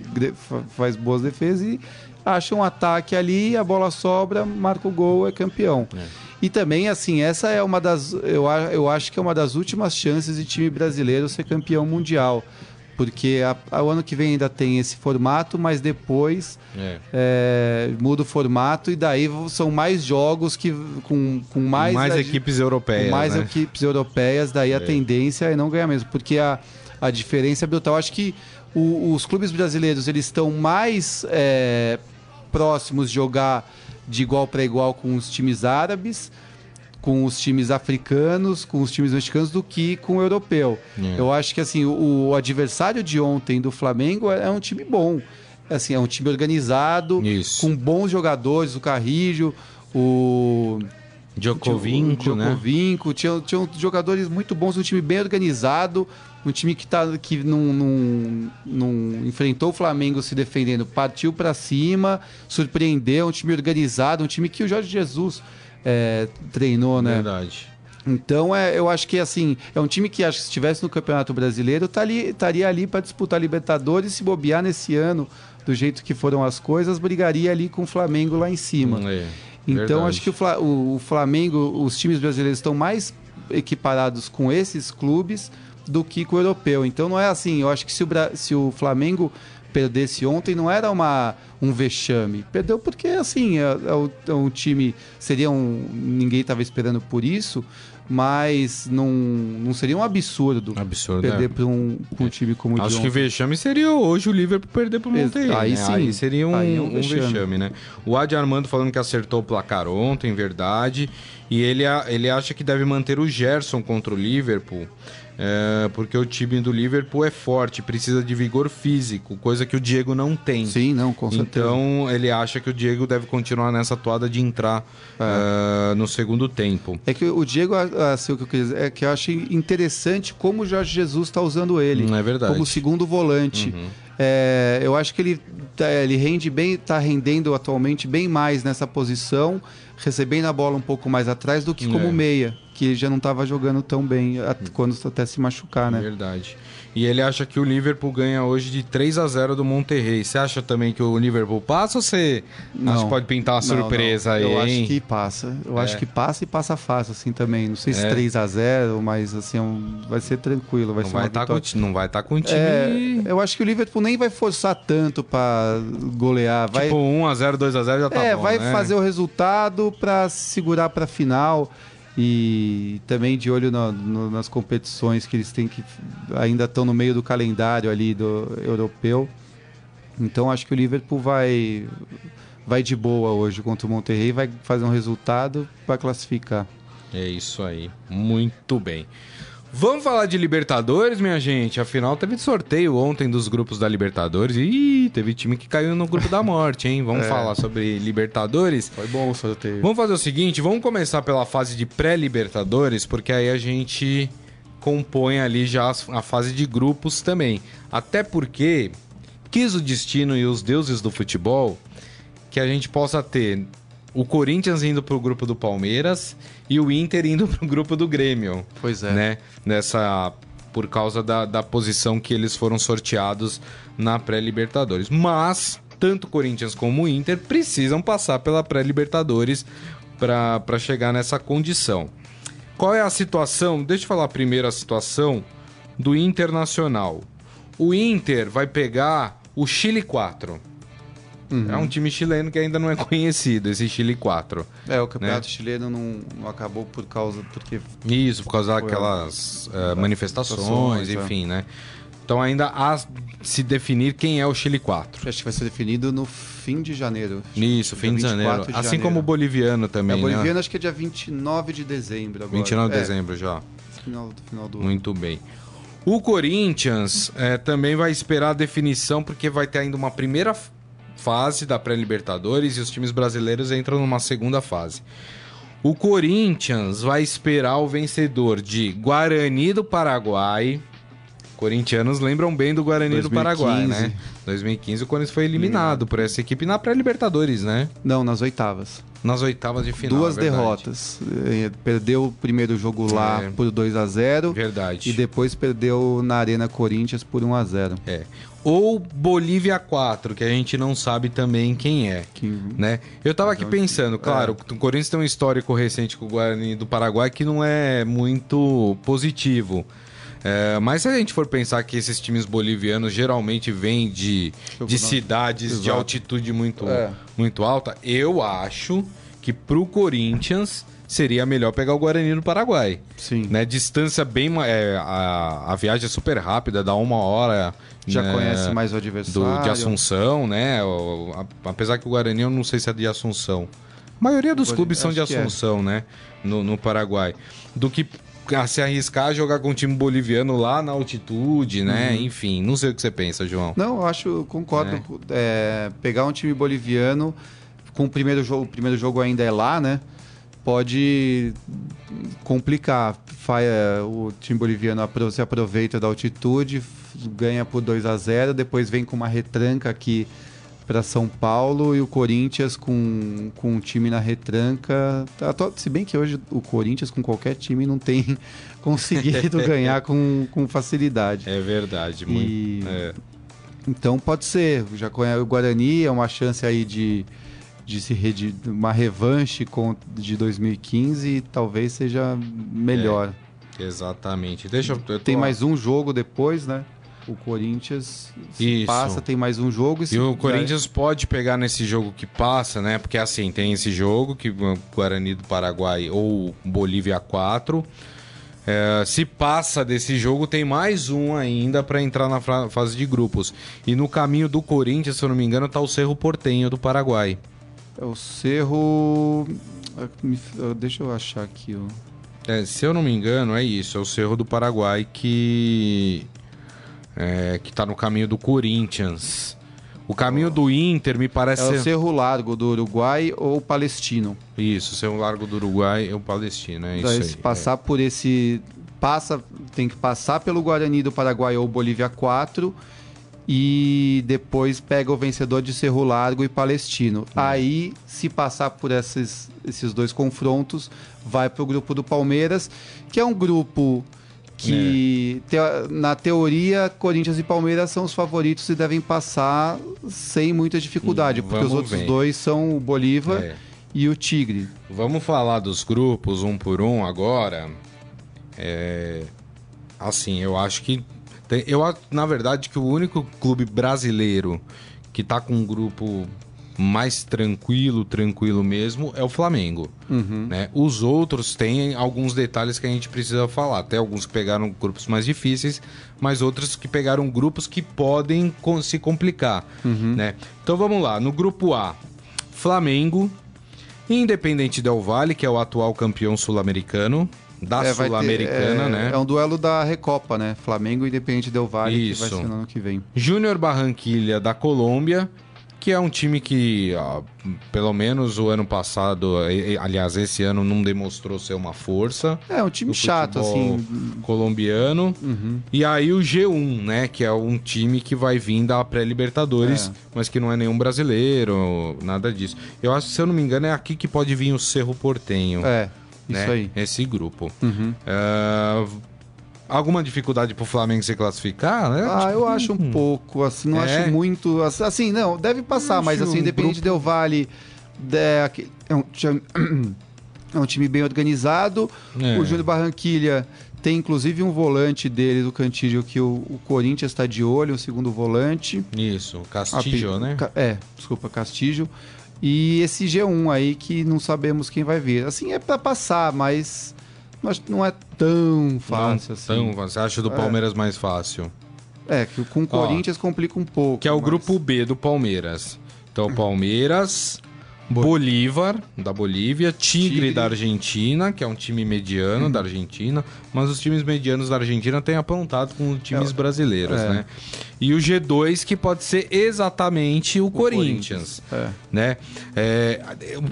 [SPEAKER 3] faz boas defesas e acha um ataque ali, a bola sobra, marca o gol, é campeão. É. E também, assim, essa é uma das. Eu, eu acho que é uma das últimas chances de time brasileiro ser campeão mundial. Porque a, a, o ano que vem ainda tem esse formato, mas depois é. É, muda o formato e daí são mais jogos que com, com mais,
[SPEAKER 2] mais equipes europeias.
[SPEAKER 3] Com mais
[SPEAKER 2] né?
[SPEAKER 3] equipes europeias, daí a é. tendência é não ganhar mesmo. Porque a, a diferença é brutal. Acho que o, os clubes brasileiros eles estão mais é, próximos jogar de igual para igual com os times árabes, com os times africanos, com os times mexicanos do que com o europeu. É. Eu acho que assim o, o, adversário de ontem do Flamengo é, é um time bom, assim é um time organizado,
[SPEAKER 2] Isso.
[SPEAKER 3] com bons jogadores, o Carrijo, o
[SPEAKER 2] Djokovic, né?
[SPEAKER 3] Djokovic, tinha, tinha jogadores muito bons, um time bem organizado, um time que, tá, que não, não, não enfrentou o Flamengo se defendendo, partiu para cima, surpreendeu, um time organizado, um time que o Jorge Jesus é, treinou, né?
[SPEAKER 2] Verdade.
[SPEAKER 3] Então, é, eu acho que assim, é um time que acho que se estivesse no Campeonato Brasileiro, tá ali, estaria ali para disputar Libertadores, se bobear nesse ano, do jeito que foram as coisas, brigaria ali com o Flamengo lá em cima.
[SPEAKER 2] É,
[SPEAKER 3] então, verdade. acho que o, o Flamengo, os times brasileiros estão mais equiparados com esses clubes do que com o europeu. Então não é assim, eu acho que se o, se o Flamengo perdesse ontem não era uma, um vexame. Perdeu porque, assim, é, é, é um time. Seria um. Ninguém estava esperando por isso, mas não, não seria um absurdo,
[SPEAKER 2] absurdo
[SPEAKER 3] perder é. para um, um, time como
[SPEAKER 2] o Acho que vexame seria hoje o Liverpool perder para o Monterrey. Aí né? sim. Aí seria um, aí é um, vexame. vexame. né? O Adi Armando falando que acertou o placar ontem, verdade. E ele, ele acha que deve manter o Gerson contra o Liverpool. É, porque o time do Liverpool é forte, precisa de vigor físico, coisa que o Diego não tem.
[SPEAKER 3] Sim, não, com certeza.
[SPEAKER 2] Então ele acha que o Diego deve continuar nessa toada de entrar é. uh, no segundo tempo.
[SPEAKER 3] É que o Diego, assim, o que eu queria dizer, é que eu acho interessante como o Jorge Jesus está usando ele.
[SPEAKER 2] Não é verdade.
[SPEAKER 3] Como segundo volante. Uhum. É, eu acho que ele, tá, ele rende bem, está rendendo atualmente bem mais nessa posição, recebendo a bola um pouco mais atrás do que como é. meia porque ele já não estava jogando tão bem quando até se machucar, né?
[SPEAKER 2] Verdade. E ele acha que o Liverpool ganha hoje de 3 a 0 do Monterrey. Você acha também que o Liverpool passa ou você
[SPEAKER 3] Não.
[SPEAKER 2] acha que pode pintar uma
[SPEAKER 3] Não,
[SPEAKER 2] surpresa
[SPEAKER 3] não.
[SPEAKER 2] aí,
[SPEAKER 3] Eu
[SPEAKER 2] hein?
[SPEAKER 3] acho que passa. Eu
[SPEAKER 2] É.
[SPEAKER 3] acho que passa e passa fácil, assim, também. Não sei se
[SPEAKER 2] É.
[SPEAKER 3] 3 a 0 mas assim, é vai ser tranquilo. Vai
[SPEAKER 2] Não
[SPEAKER 3] ser
[SPEAKER 2] vai, estar com, não vai estar com o time.
[SPEAKER 3] É, eu acho que o Liverpool nem vai forçar tanto pra golear. Vai,
[SPEAKER 2] Tipo 1x0, 2x0 já tá
[SPEAKER 3] é,
[SPEAKER 2] bom.
[SPEAKER 3] vai
[SPEAKER 2] né?
[SPEAKER 3] fazer o resultado pra segurar pra final. E também de olho no- nas competições que eles têm que. ainda estão no meio do calendário ali do europeu. Então acho que o Liverpool vai. vai de boa hoje contra o Monterrey, vai fazer um resultado para classificar.
[SPEAKER 2] É isso aí. Muito bem. Vamos falar de Libertadores, minha gente. Afinal, teve sorteio ontem dos grupos da Libertadores. Ih, teve time que caiu no grupo da morte, hein? Vamos
[SPEAKER 3] É.
[SPEAKER 2] falar sobre Libertadores.
[SPEAKER 3] Foi bom o sorteio.
[SPEAKER 2] Vamos fazer o seguinte, vamos começar pela fase de pré-Libertadores, porque aí a gente compõe ali já a fase de grupos também. Até porque quis o destino e os deuses do futebol que a gente possa ter o Corinthians indo pro grupo do Palmeiras e o Inter indo pro grupo do Grêmio
[SPEAKER 3] Pois é.
[SPEAKER 2] né? Nessa por causa da, da posição que eles foram sorteados na pré-Libertadores. Mas tanto o Corinthians como o Inter precisam passar pela pré-Libertadores para chegar nessa condição. Qual é a situação? Deixa eu falar primeiro a situação do Internacional. O Inter vai pegar o Chile 4. É um time chileno que ainda não é conhecido, esse Chile 4.
[SPEAKER 3] É, o campeonato
[SPEAKER 2] Né?
[SPEAKER 3] chileno não, não acabou por causa. porque
[SPEAKER 2] Isso, por causa daquelas eh, manifestações,
[SPEAKER 3] é.
[SPEAKER 2] enfim, né? Então ainda há se definir quem é o Chile 4.
[SPEAKER 3] acho que vai ser definido no fim de janeiro.
[SPEAKER 2] Isso, fim de janeiro.
[SPEAKER 3] 24 de
[SPEAKER 2] assim
[SPEAKER 3] janeiro.
[SPEAKER 2] como o boliviano
[SPEAKER 3] É,
[SPEAKER 2] também,
[SPEAKER 3] o boliviano
[SPEAKER 2] né?
[SPEAKER 3] acho que é dia 29 de dezembro agora.
[SPEAKER 2] 29 de
[SPEAKER 3] É,
[SPEAKER 2] dezembro já.
[SPEAKER 3] Final, final do ano.
[SPEAKER 2] Muito bem. O Corinthians eh, também vai esperar a definição, porque vai ter ainda uma primeira fase da pré-Libertadores e os times brasileiros entram numa segunda fase. O Corinthians vai esperar o vencedor de Guarani do Paraguai. Corintianos lembram bem do Guarani do
[SPEAKER 3] 2015.
[SPEAKER 2] Paraguai, né? 2015 o Corinthians foi eliminado por essa equipe na pré-Libertadores, né?
[SPEAKER 3] Não, nas oitavas.
[SPEAKER 2] Nas oitavas de final.
[SPEAKER 3] Duas
[SPEAKER 2] é
[SPEAKER 3] derrotas. Eh, Perdeu o primeiro jogo lá
[SPEAKER 2] É.
[SPEAKER 3] por 2 a 0
[SPEAKER 2] Verdade.
[SPEAKER 3] e depois perdeu na Arena Corinthians por 1 a 0
[SPEAKER 2] É. Ou Bolívia 4, que a gente não sabe também quem é.
[SPEAKER 3] Que
[SPEAKER 2] Né? Eu tava aqui
[SPEAKER 3] é um
[SPEAKER 2] pensando, claro, o Corinthians tem um histórico recente com o Guarani do Paraguai que não é muito positivo. É, mas se a gente for pensar que esses times bolivianos geralmente vêm de, de cidades de
[SPEAKER 3] Exato.
[SPEAKER 2] altitude muito,
[SPEAKER 3] É.
[SPEAKER 2] muito alta, eu acho que pro Corinthians seria melhor pegar o Guarani do Paraguai
[SPEAKER 3] Sim.
[SPEAKER 2] né? Distância bem. É, a, a viagem é super rápida, dá uma hora.
[SPEAKER 3] Já
[SPEAKER 2] né,
[SPEAKER 3] conhece mais o
[SPEAKER 2] do,
[SPEAKER 3] adversário.
[SPEAKER 2] de Assunção, né? O- a- apesar que o Guarani eu não sei se é de Assunção. A maioria dos clubes são de
[SPEAKER 3] é.
[SPEAKER 2] Assunção, né? No, no Paraguai. Do que a se arriscar a jogar com um time boliviano lá na altitude, né?
[SPEAKER 3] Uhum.
[SPEAKER 2] Enfim, não sei o que você pensa, João.
[SPEAKER 3] Não, eu acho, concordo. É, pegar um time boliviano com o primeiro jogo, o primeiro jogo ainda é lá, né? Pode complicar. É, O time boliviano se aproveita da altitude, ganha por 2 a 0 depois vem com uma retranca aqui para São Paulo e o Corinthians com, com um time na retranca. Tá, Se bem que hoje o Corinthians com qualquer time não tem conseguido ganhar com, com facilidade.
[SPEAKER 2] É verdade, muito.
[SPEAKER 3] E-
[SPEAKER 2] é.
[SPEAKER 3] Então pode ser. Já conhece o Guarani, é uma chance aí de, de se uma revanche com, de 2015 e talvez seja melhor.
[SPEAKER 2] Exatamente. Deixa eu.
[SPEAKER 3] Tem mais um jogo depois, né? O Corinthians se passa, tem mais um jogo.
[SPEAKER 2] E
[SPEAKER 3] se-
[SPEAKER 2] o Corinthians pode pegar nesse jogo que passa, né? Porque assim, tem esse jogo que o Guarani do Paraguai ou Bolívia 4. É, se passa desse jogo, tem mais um ainda para entrar na fase de grupos. E no caminho do Corinthians, se eu não me engano, tá o Cerro Portenho do Paraguai.
[SPEAKER 3] É o Cerro. ah, ah, Deixa eu achar aqui. ó.
[SPEAKER 2] É, se eu não me engano, é isso. É o Cerro do Paraguai que. É, que tá no caminho do Corinthians. O caminho do Inter me parece
[SPEAKER 3] É o
[SPEAKER 2] ser.
[SPEAKER 3] Cerro Largo do Uruguai ou Palestino.
[SPEAKER 2] Isso, Cerro Largo do Uruguai e o Palestino, é isso
[SPEAKER 3] Daí,
[SPEAKER 2] aí.
[SPEAKER 3] se passar por esse. Passa, tem que passar pelo Guarani do Paraguai ou Bolívia 4 e depois pega o vencedor de Cerro Largo e Palestino. Aí, se passar por esses, esses dois confrontos, vai para o grupo do Palmeiras, que é um grupo que, te- na teoria, Corinthians e Palmeiras são os favoritos e devem passar sem muita dificuldade,
[SPEAKER 2] Hum,
[SPEAKER 3] porque os outros
[SPEAKER 2] ver.
[SPEAKER 3] dois são o Bolívar
[SPEAKER 2] É.
[SPEAKER 3] e o Tigre.
[SPEAKER 2] Vamos falar dos grupos um por um agora. É, Assim, eu acho que. Eu, a- na verdade, que o único clube brasileiro que tá com um grupo mais tranquilo, tranquilo mesmo, é o Flamengo. Né? Os outros têm alguns detalhes que a gente precisa falar. Tem alguns que pegaram grupos mais difíceis, mas outros que pegaram grupos que podem com- se complicar. Né? Então vamos lá. No grupo A, Flamengo, Independente Del Valle, que é o atual campeão sul-americano, da
[SPEAKER 3] É,
[SPEAKER 2] Sul-Americana,
[SPEAKER 3] é,
[SPEAKER 2] né?
[SPEAKER 3] É um duelo da Recopa, né? Flamengo e Independente Del Valle, que vai
[SPEAKER 2] Isso.
[SPEAKER 3] ser no ano que vem.
[SPEAKER 2] Júnior Barranquilha da Colômbia, que é um time que, ó, pelo menos o ano passado, aliás, esse ano não demonstrou ser uma força.
[SPEAKER 3] É um time chato, assim.
[SPEAKER 2] colombiano. E aí o G1, né, que é um time que vai vir da pré-Libertadores,
[SPEAKER 3] É.
[SPEAKER 2] mas que não é nenhum brasileiro, nada disso. Eu acho, se eu não me engano, é aqui que pode vir o Cerro Portenho.
[SPEAKER 3] É, isso
[SPEAKER 2] né?
[SPEAKER 3] aí.
[SPEAKER 2] Esse grupo.
[SPEAKER 3] Uhum.
[SPEAKER 2] É, alguma dificuldade pro Flamengo se classificar, né?
[SPEAKER 3] Ah, eu acho um pouco, assim, não
[SPEAKER 2] É.
[SPEAKER 3] acho muito. Assim, não, deve passar, mas assim,
[SPEAKER 2] um
[SPEAKER 3] Independente Del Valle é, aque- é um, time- é um time bem organizado.
[SPEAKER 2] É.
[SPEAKER 3] O Júnior Barranquilha tem inclusive um volante dele do Cantillo que o, o Corinthians está de olho, um segundo volante.
[SPEAKER 2] Isso,
[SPEAKER 3] Pe-
[SPEAKER 2] né?
[SPEAKER 3] É, desculpa, Castillo. E esse G1 aí que não sabemos quem vai vir. Assim, é pra passar, mas não é tão fácil
[SPEAKER 2] Não
[SPEAKER 3] assim.
[SPEAKER 2] tão. Você acha do
[SPEAKER 3] É.
[SPEAKER 2] Palmeiras mais fácil?
[SPEAKER 3] É, que com o Corinthians complica um pouco.
[SPEAKER 2] Que é o
[SPEAKER 3] mas-
[SPEAKER 2] grupo B do Palmeiras. Então, Palmeiras, Bolívar, da Bolívia, Tigre,
[SPEAKER 3] Tigre.
[SPEAKER 2] da Argentina, que é um time mediano da Argentina, mas os times medianos da Argentina têm aprontado com times brasileiros,
[SPEAKER 3] é.
[SPEAKER 2] né? E o G2, que pode ser exatamente o, Corinthians,
[SPEAKER 3] É.
[SPEAKER 2] né? É,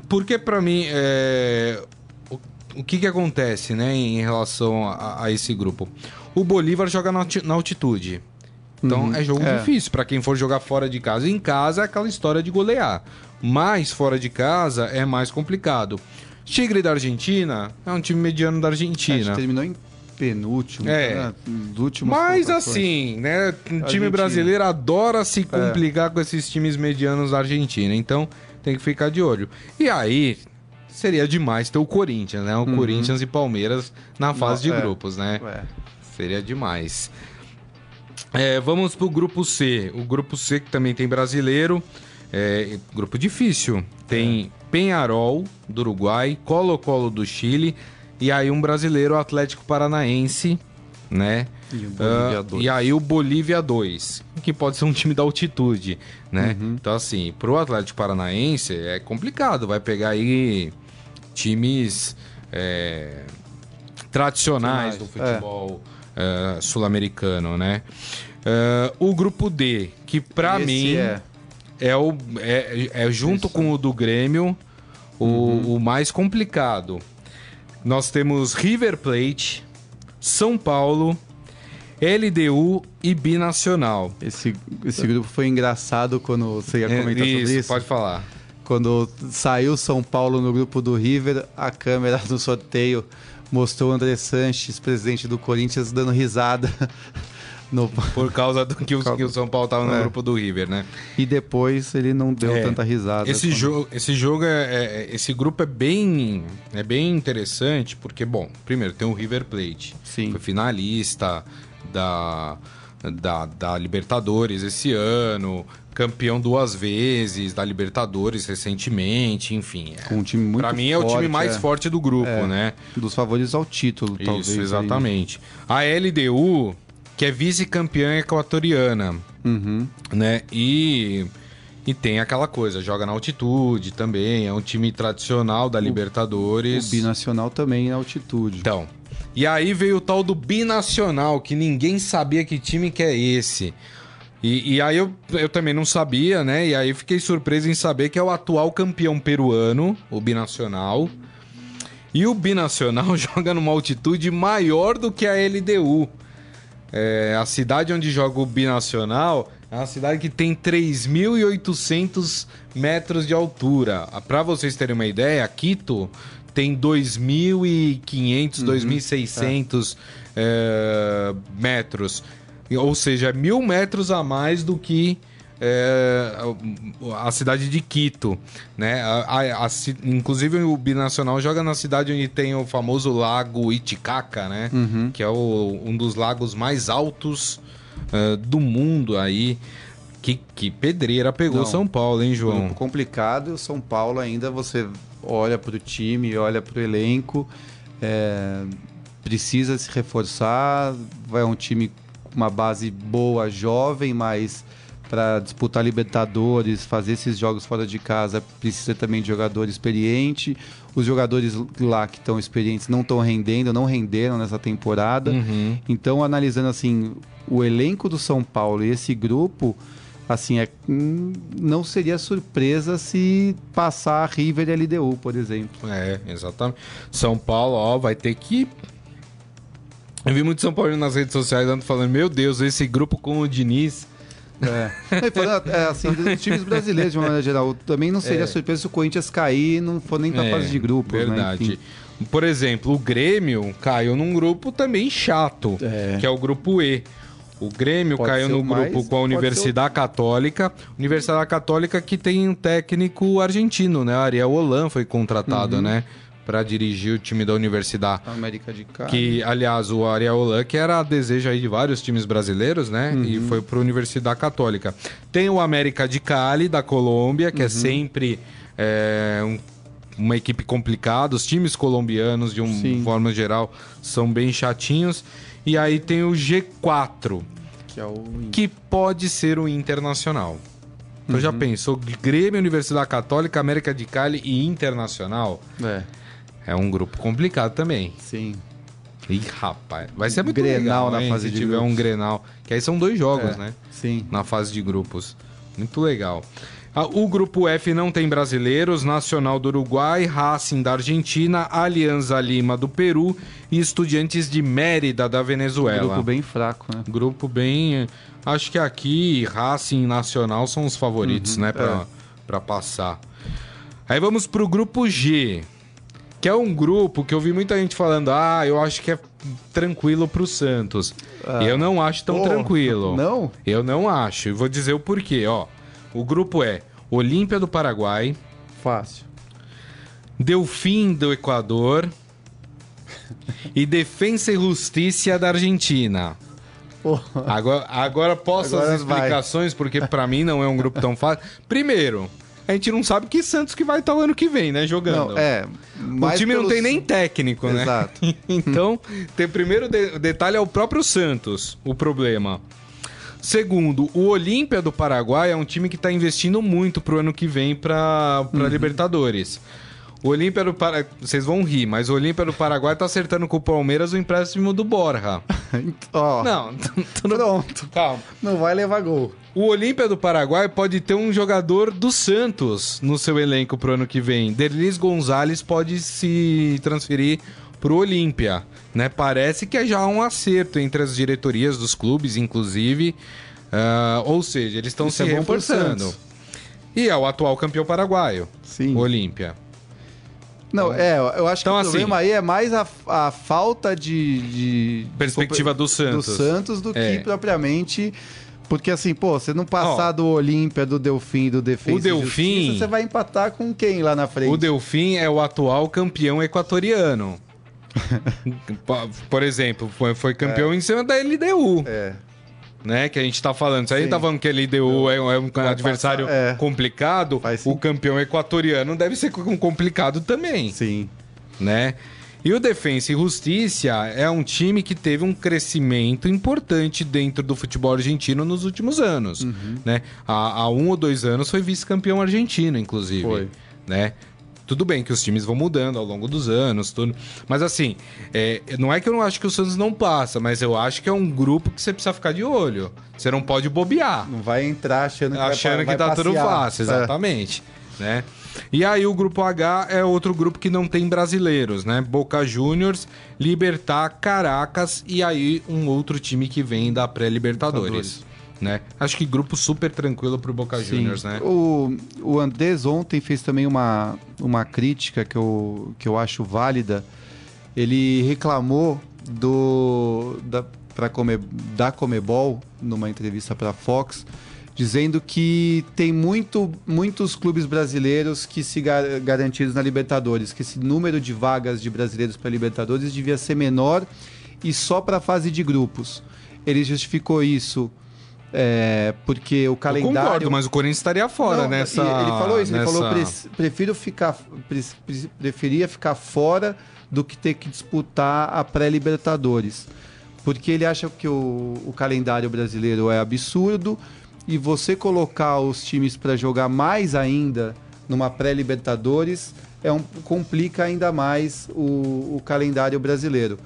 [SPEAKER 2] porque para mim, é, o, o que que acontece, né, em relação a, a esse grupo? O Bolívar joga na, na altitude. Então é jogo
[SPEAKER 3] É.
[SPEAKER 2] difícil para quem for jogar fora de casa. Em casa é aquela história de golear. Mas fora de casa é mais complicado. Tigre da Argentina é um time mediano da
[SPEAKER 3] A gente
[SPEAKER 2] Argentina.
[SPEAKER 3] terminou em penúltimo,
[SPEAKER 2] É.
[SPEAKER 3] né? Nos últimos
[SPEAKER 2] Mas assim, né? O time
[SPEAKER 3] Argentina.
[SPEAKER 2] brasileiro adora
[SPEAKER 3] É.
[SPEAKER 2] se complicar com esses times medianos da Argentina. Então tem que ficar de olho. E aí. Seria demais ter o Corinthians, né? O Corinthians e Palmeiras na fase de
[SPEAKER 3] Uhum. é.
[SPEAKER 2] grupos, né?
[SPEAKER 3] Ué.
[SPEAKER 2] Seria demais. É, vamos pro grupo C. O grupo C que também tem brasileiro. É, grupo difícil. Tem Penharol do Uruguai, Colo-Colo do Chile e aí um brasileiro Atlético Paranaense, né?
[SPEAKER 3] E 2.
[SPEAKER 2] e aí o Bolívia 2, que pode ser um time da altitude, né?
[SPEAKER 3] Uhum.
[SPEAKER 2] Então assim, pro Atlético Paranaense é complicado, vai pegar aí times é, tradicionais do
[SPEAKER 3] Tradicionais,
[SPEAKER 2] futebol é, sul-americano, né? É, o grupo D, que pra
[SPEAKER 3] Esse
[SPEAKER 2] mim
[SPEAKER 3] é.
[SPEAKER 2] É, o, é, é junto
[SPEAKER 3] Isso.
[SPEAKER 2] com o do Grêmio o,
[SPEAKER 3] Uhum.
[SPEAKER 2] o mais complicado. Nós temos River Plate, São Paulo, LDU e Binacional.
[SPEAKER 3] Esse, esse grupo foi engraçado quando você ia comentar
[SPEAKER 2] É,
[SPEAKER 3] sobre isso.
[SPEAKER 2] pode falar.
[SPEAKER 3] Quando saiu São Paulo no grupo do River, a câmera do sorteio mostrou o André Sanches, presidente do Corinthians, dando risada. No...
[SPEAKER 2] Por causa do que o, que o São Paulo tava no
[SPEAKER 3] É.
[SPEAKER 2] grupo do River, né?
[SPEAKER 3] E depois ele não deu
[SPEAKER 2] É,
[SPEAKER 3] tanta risada.
[SPEAKER 2] Esse jogo, esse jogo é, é- esse grupo é bem, é bem interessante porque, bom, primeiro tem o River Plate,
[SPEAKER 3] Sim.
[SPEAKER 2] foi finalista da, da, da Libertadores esse ano, campeão duas vezes da Libertadores recentemente, enfim. É,
[SPEAKER 3] um time muito
[SPEAKER 2] pra mim é o time
[SPEAKER 3] forte,
[SPEAKER 2] mais
[SPEAKER 3] é.
[SPEAKER 2] forte do grupo,
[SPEAKER 3] É.
[SPEAKER 2] né?
[SPEAKER 3] Dos favoritos ao título, talvez.
[SPEAKER 2] Isso,
[SPEAKER 3] aí.
[SPEAKER 2] exatamente. A LDU, que é vice-campeã equatoriana,
[SPEAKER 3] Uhum.
[SPEAKER 2] né? E, e tem aquela coisa, joga na altitude também, é um time tradicional da
[SPEAKER 3] O
[SPEAKER 2] Libertadores.
[SPEAKER 3] binacional também na altitude.
[SPEAKER 2] Então, e aí veio o tal do binacional, que ninguém sabia que time que é esse. E, e aí eu, eu também não sabia, né? E aí fiquei surpreso em saber que é o atual campeão peruano, o binacional. E o binacional joga numa altitude maior do que a LDU. É, a cidade onde joga o binacional É uma cidade que tem 3.800 metros de altura. Para vocês terem uma ideia, Quito tem 2.500, uhum. 2.600 é. é, metros. Ou seja, mil metros a mais do que é, a cidade de Quito, né? A, a, a, inclusive o binacional joga na cidade onde tem o famoso lago Iticaca, né? Uhum. Que é o, um dos lagos mais altos uh, do mundo aí. Que, que pedreira pegou Não, São Paulo, hein, João?
[SPEAKER 3] Complicado. São Paulo ainda você olha para o time, olha para o elenco, é, precisa se reforçar. Vai um time com uma base boa, jovem, mas para disputar Libertadores, fazer esses jogos fora de casa, precisa também de jogador experiente. Os jogadores lá que estão experientes não estão rendendo, não renderam nessa temporada. Uhum. Então, analisando assim, o elenco do São Paulo e esse grupo, assim, é, hum, não seria surpresa se passar a River e a LDU, por exemplo.
[SPEAKER 2] É, exatamente. São Paulo, ó, vai ter que eu vi muito São Paulo nas redes sociais falando: Meu Deus, esse grupo com o Diniz
[SPEAKER 3] é. é assim, dos times brasileiros, de uma maneira geral, também não seria é. surpresa se o Corinthians cair e não for nem pra é, fase de grupo.
[SPEAKER 2] Né? Verdade. Né? Por exemplo, o Grêmio caiu num grupo também chato, é. que é o grupo E. O Grêmio pode caiu no grupo mais, com a Universidade Católica. Universidade Católica que tem um técnico argentino, né? Ariel Holan foi contratado, uhum. né? Para dirigir o time da Universidade.
[SPEAKER 3] América de Cali.
[SPEAKER 2] Que, aliás, o Ariel Holan, que era desejo aí de vários times brasileiros, né? Uhum. E foi para a Universidade Católica. Tem o América de Cali, da Colômbia, que é uhum. é sempre é, um, uma equipe complicada. Os times colombianos, de uma forma geral, são bem chatinhos. E aí tem o G4, que, é o... que pode ser o Internacional. Então uhum. já pensou Grêmio, Universidade Católica, América de Cali e Internacional?
[SPEAKER 3] É.
[SPEAKER 2] É um grupo complicado também.
[SPEAKER 3] Sim.
[SPEAKER 2] Ih, rapaz. Vai ser muito
[SPEAKER 3] Grenal
[SPEAKER 2] legal,
[SPEAKER 3] na fase
[SPEAKER 2] se
[SPEAKER 3] de
[SPEAKER 2] tiver
[SPEAKER 3] grupos.
[SPEAKER 2] um Grenal. Que aí são dois jogos,
[SPEAKER 3] é,
[SPEAKER 2] né?
[SPEAKER 3] Sim.
[SPEAKER 2] Na fase de grupos. Muito legal. Ah, o grupo F não tem brasileiros, Nacional do Uruguai, Racing da Argentina, Alianza Lima do Peru e Estudiantes de Mérida da Venezuela.
[SPEAKER 3] Grupo bem fraco, né?
[SPEAKER 2] Grupo bem. Acho que aqui Racing e Nacional são os favoritos, uhum, né? Pra, é. Pra passar. Aí vamos pro grupo G que é um grupo que eu vi muita gente falando, ah, eu acho que é tranquilo pro Santos. Ah. Eu não acho tão oh, tranquilo.
[SPEAKER 3] Não?
[SPEAKER 2] Eu não acho. E vou dizer o porquê, ó. O grupo é Olímpia do Paraguai.
[SPEAKER 3] Fácil.
[SPEAKER 2] Delfim do Equador. e Defensa e Justiça da Argentina. Agora, agora posso agora as explicações, vai. porque para mim não é um grupo tão fácil. Primeiro, a gente não sabe que Santos que vai estar o ano que vem, né? Jogando.
[SPEAKER 3] Não, é.
[SPEAKER 2] O time não tem nem técnico,
[SPEAKER 3] né? Exato.
[SPEAKER 2] então, tem primeiro de, detalhe é o próprio Santos, o problema. Segundo, o Olímpia do Paraguai é um time que está investindo muito pro ano que vem para uhum. Libertadores. O Olímpia do Paraguai. Vocês vão rir, mas o Olímpia do Paraguai tá acertando com o Palmeiras o empréstimo do Borja.
[SPEAKER 3] Ó.
[SPEAKER 2] não,
[SPEAKER 3] pronto. Calma. Não vai levar gol.
[SPEAKER 2] O Olímpia do Paraguai pode ter um jogador do Santos no seu elenco pro ano que vem. Derlis Gonzalez pode se transferir pro Olímpia, né? Parece que é já um acerto entre as diretorias dos clubes, inclusive. Uh, ou seja, eles estão se é reforçando. E é o atual campeão paraguaio,
[SPEAKER 3] Sim.
[SPEAKER 2] o Olímpia.
[SPEAKER 3] Não, é, eu acho então, que o assim, problema aí é mais a, a falta de, de
[SPEAKER 2] perspectiva do Santos.
[SPEAKER 3] do Santos do é. que propriamente porque assim, pô, você não passar oh, do Olímpia, do Delfim, do Defesa
[SPEAKER 2] o Delfim,
[SPEAKER 3] Justiça, você vai empatar com quem lá na frente?
[SPEAKER 2] O Delfim é o atual campeão equatoriano. Por exemplo, foi, foi campeão é. em cima da LDU.
[SPEAKER 3] É.
[SPEAKER 2] Né, que a gente tá falando. Se a gente tá falando que a LDU é, é, um adversário passar, é. complicado, o campeão equatoriano deve ser complicado também.
[SPEAKER 3] Sim.
[SPEAKER 2] Né? E o Defensa e Justiça é um time que teve um crescimento importante dentro do futebol argentino nos últimos anos. Uhum. Né? Há, há, um ou dois anos foi vice-campeão argentino, inclusive.
[SPEAKER 3] Foi.
[SPEAKER 2] Né? Tudo bem que os times vão mudando ao longo dos anos, tudo. Mas assim, é, não é que eu não acho que o Santos não passa, mas eu acho que é um grupo que você precisa ficar de olho. Você não pode bobear.
[SPEAKER 3] Não vai entrar achando que,
[SPEAKER 2] achando
[SPEAKER 3] vai,
[SPEAKER 2] que
[SPEAKER 3] vai
[SPEAKER 2] tá passear. tudo fácil, é. exatamente. É. Né? E aí o grupo H é outro grupo que não tem brasileiros, né? Boca Juniors, Libertar, Caracas e aí um outro time que vem da pré-Libertadores. Né? Acho que grupo super tranquilo pro Boca
[SPEAKER 3] Sim.
[SPEAKER 2] Juniors, né?
[SPEAKER 3] O, o Andrés ontem fez também uma, uma crítica que eu, que eu acho válida. Ele reclamou do da, pra Come, da Comebol, numa entrevista para Fox, dizendo que tem muito, muitos clubes brasileiros que se gar, garantidos na Libertadores, que esse número de vagas de brasileiros para Libertadores devia ser menor e só para a fase de grupos. Ele justificou isso é, porque o calendário.
[SPEAKER 2] Eu concordo, mas o Corinthians estaria fora
[SPEAKER 3] Não,
[SPEAKER 2] nessa.
[SPEAKER 3] Ele falou isso,
[SPEAKER 2] nessa...
[SPEAKER 3] ele falou pre prefiro ficar, pre preferia ficar fora do que ter que disputar a pré-Libertadores. Porque ele acha que o, o, calendário brasileiro é absurdo e você colocar os times para jogar mais ainda numa pré-Libertadores é um, complica ainda mais o, o calendário brasileiro.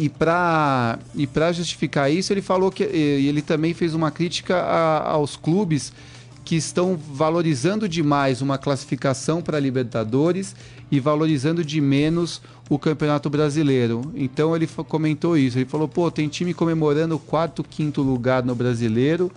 [SPEAKER 3] E para e justificar isso, ele falou que ele também fez uma crítica a, aos clubes que estão valorizando demais uma classificação para Libertadores e valorizando de menos o Campeonato Brasileiro. Então ele comentou isso. Ele falou: pô, tem time comemorando o quarto, quinto lugar no Brasileiro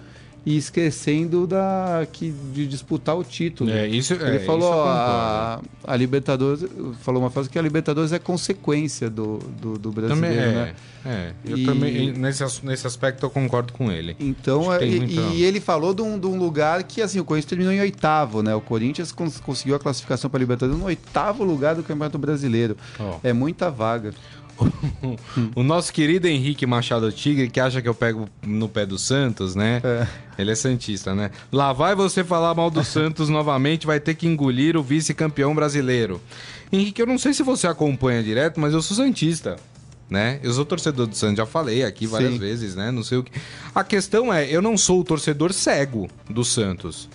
[SPEAKER 3] e esquecendo da que de disputar o título.
[SPEAKER 2] É, isso,
[SPEAKER 3] Ele
[SPEAKER 2] é,
[SPEAKER 3] falou
[SPEAKER 2] isso
[SPEAKER 3] a, a Libertadores falou uma frase que a Libertadores é consequência do, do, do brasileiro,
[SPEAKER 2] também, é,
[SPEAKER 3] né?
[SPEAKER 2] É, eu
[SPEAKER 3] E-
[SPEAKER 2] também nesse, nesse aspecto eu concordo com ele.
[SPEAKER 3] Então, e,
[SPEAKER 2] muita-
[SPEAKER 3] e ele falou de um, de um lugar que assim, o Corinthians terminou em oitavo, né? O Corinthians cons- conseguiu a classificação para a Libertadores no oitavo lugar do Campeonato Brasileiro.
[SPEAKER 2] Ó.
[SPEAKER 3] É muita vaga.
[SPEAKER 2] O nosso querido Henrique Machado Tigre, que acha que eu pego no pé do Santos, né?
[SPEAKER 3] É.
[SPEAKER 2] Ele é Santista, né? Lá vai você falar mal do Santos novamente, vai ter que engolir o vice-campeão brasileiro. Henrique, eu não sei se você acompanha direto, mas eu sou Santista. Né? Eu sou torcedor do Santos, já falei aqui várias
[SPEAKER 3] Sim.
[SPEAKER 2] vezes, né? Não sei o que. A questão é, eu não sou o torcedor cego do Santos.